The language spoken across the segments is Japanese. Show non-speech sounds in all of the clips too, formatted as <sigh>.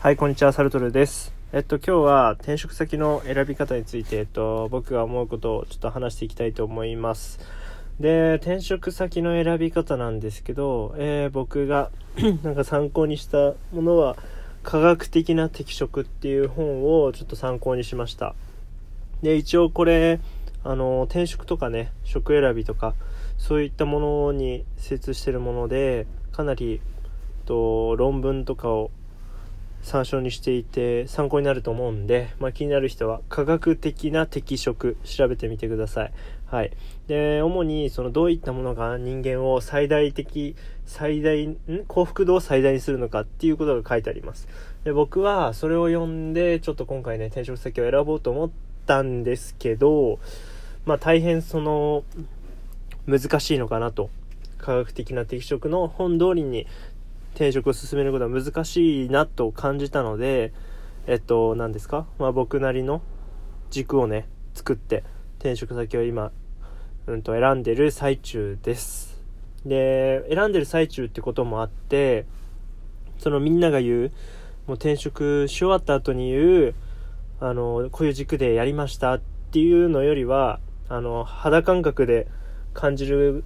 はい、こんにちは、サルトルです。えっと、今日は転職先の選び方について、えっと、僕が思うことをちょっと話していきたいと思います。で、転職先の選び方なんですけど、えー僕が <clears throat> なんか参考にしたものは、科学的な適職っていう本をちょっと参考にしました。で、一応これ、あの、転職とかね、職選びとか、そういったものに精通してるもので、かなり、えっと、論文とかを参照にしていて参考になると思うんで、まあ、気になる人は科学的な適職調べてみてください。はい。で、主にそのどういったものが人間を最大的、最大、ん？幸福度を最大にするのかっていうことが書いてあります。で、僕はそれを読んで、ちょっと今回ね、転職先を選ぼうと思ったんですけど、まあ大変その、難しいのかなと。科学的な適職の本通りに転職を進めることは難しいなと感じたので、えっと、何ですか？まあ僕なりの軸をね、作って転職先を今、うんと選んでる最中です。で、選んでる最中ってこともあって、そのみんなが言う、もう転職し終わった後に言う、あの、こういう軸でやりましたっていうのよりは、あの、肌感覚で感じる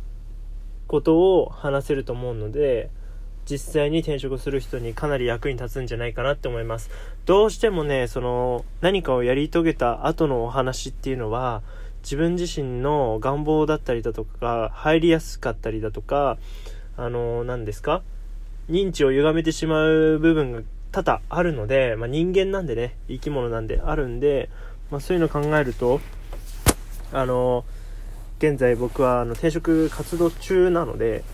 ことを話せると思うので、実際に転職する人にかなり役に立つんじゃないかなって思います。どうしてもね、その、何かをやり遂げた後のお話っていうのは、自分自身の願望だったりだとか入りやすかったりだとか、あの、何ですか？認知を歪めてしまう部分が多々あるので、まあ、人間なんでね、生き物なんであるんで、まあ、そういうのを考えると、あの、現在僕はあの転職活動中なので、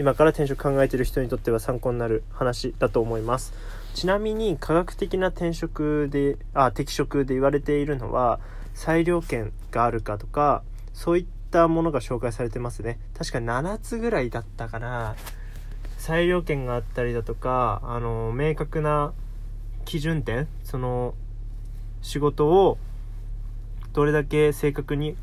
今から転職考えてる人にとっては参考になる話だと思います。ちなみに科学的な転職で、あ、適職で言われているのは、裁量権があるかとか、そういったものが紹介されてますね。確か7つぐらいだったかな。裁量権があったりだとか、あの、明確な基準点、その、仕事をどれだけ正確に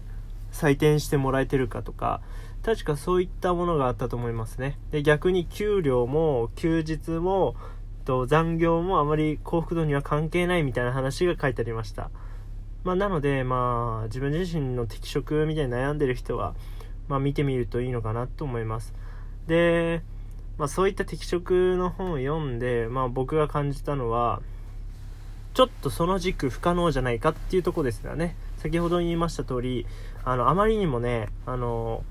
採点してもらえてるかとか、確かそういったものがあったと思いますね。で、逆に給料も休日もと残業もあまり幸福度には関係ないみたいな話が書いてありました。まあ、なので、まあ、自分自身の適職みたいに悩んでる人は、まあ、見てみるといいのかなと思います。で、まあ、そういった適職の本を読んで、まあ、僕が感じたのは、ちょっとその軸不可能じゃないかっていうとこですよね。先ほど言いました通り、あの、あまりにもね、あの、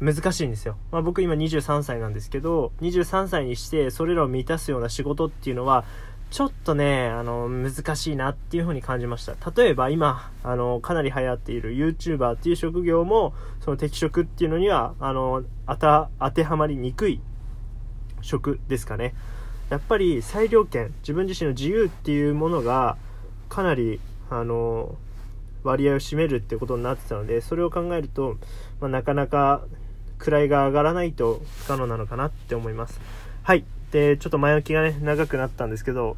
難しいんですよ。まあ、僕今23歳なんですけど、23歳にしてそれらを満たすような仕事っていうのは、ちょっとね、あの、難しいなっていう風に感じました。例えば今、あの、かなり流行っている YouTuber っていう職業も、その適職っていうのには、あの、当てはまりにくい職ですかね。やっぱり裁量権、自分自身の自由っていうものが、かなり、あの、割合を占めるってことになってたので、それを考えると、まあ、なかなか位が上がらないと不可能なのかなって思います。はい。で、ちょっと前置きがね、長くなったんですけど、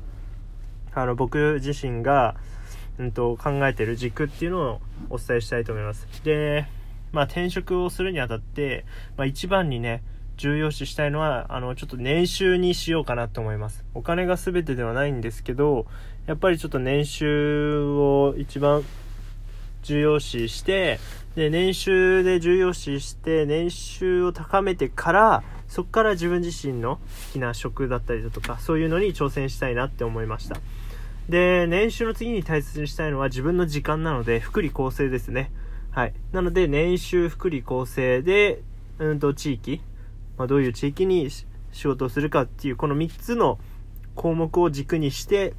あの、僕自身が、うんと、考えてる軸っていうのをお伝えしたいと思います。で、まあ、転職をするにあたって、まあ、一番にね、重要視したいのは、あの、ちょっと年収にしようかなと思います。お金が全てではないんですけど、やっぱりちょっと年収を一番重要視して、で、年収で重要視して、年収を高めてから、そこから自分自身の好きな職だったりだとか、そういうのに挑戦したいなって思いました。で、年収の次に大切にしたいのは自分の時間なので、福利厚生ですね。はい。なので、年収、福利厚生で、うんと、地域、まあ、どういう地域に仕事をするかっていう、この3つの項目を軸にして、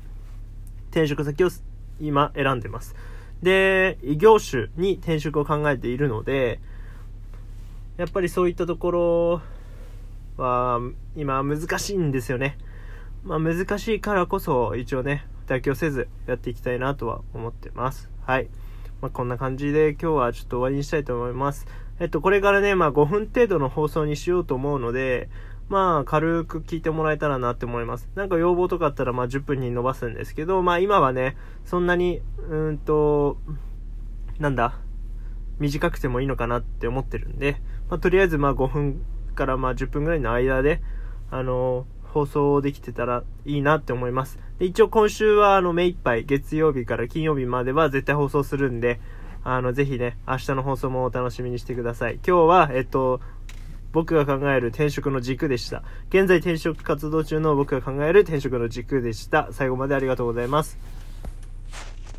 転職先を今選んでます。で、異業種に転職を考えているので、やっぱりそういったところは、今難しいんですよね。まあ難しいからこそ、一応ね、妥協せずやっていきたいなとは思ってます。はい。まあこんな感じで今日はちょっと終わりにしたいと思います。えっと、これからね、まあ5分程度の放送にしようと思うので、まあ、軽く聞いてもらえたらなって思います。なんか要望とかあったら、まあ10分に伸ばすんですけど、まあ今はね、そんなに、うんと、なんだ、短くてもいいのかなって思ってるんで、まあとりあえずまあ5分からまあ10分ぐらいの間で、あの、放送できてたらいいなって思います。で一応今週はあの目いっぱい月曜日から金曜日までは絶対放送するんで、あのぜひね、明日の放送もお楽しみにしてください。今日は、えっと、僕が考える転職の軸でした。現在転職活動中の僕が考える転職の軸でした。最後までありがとうございます。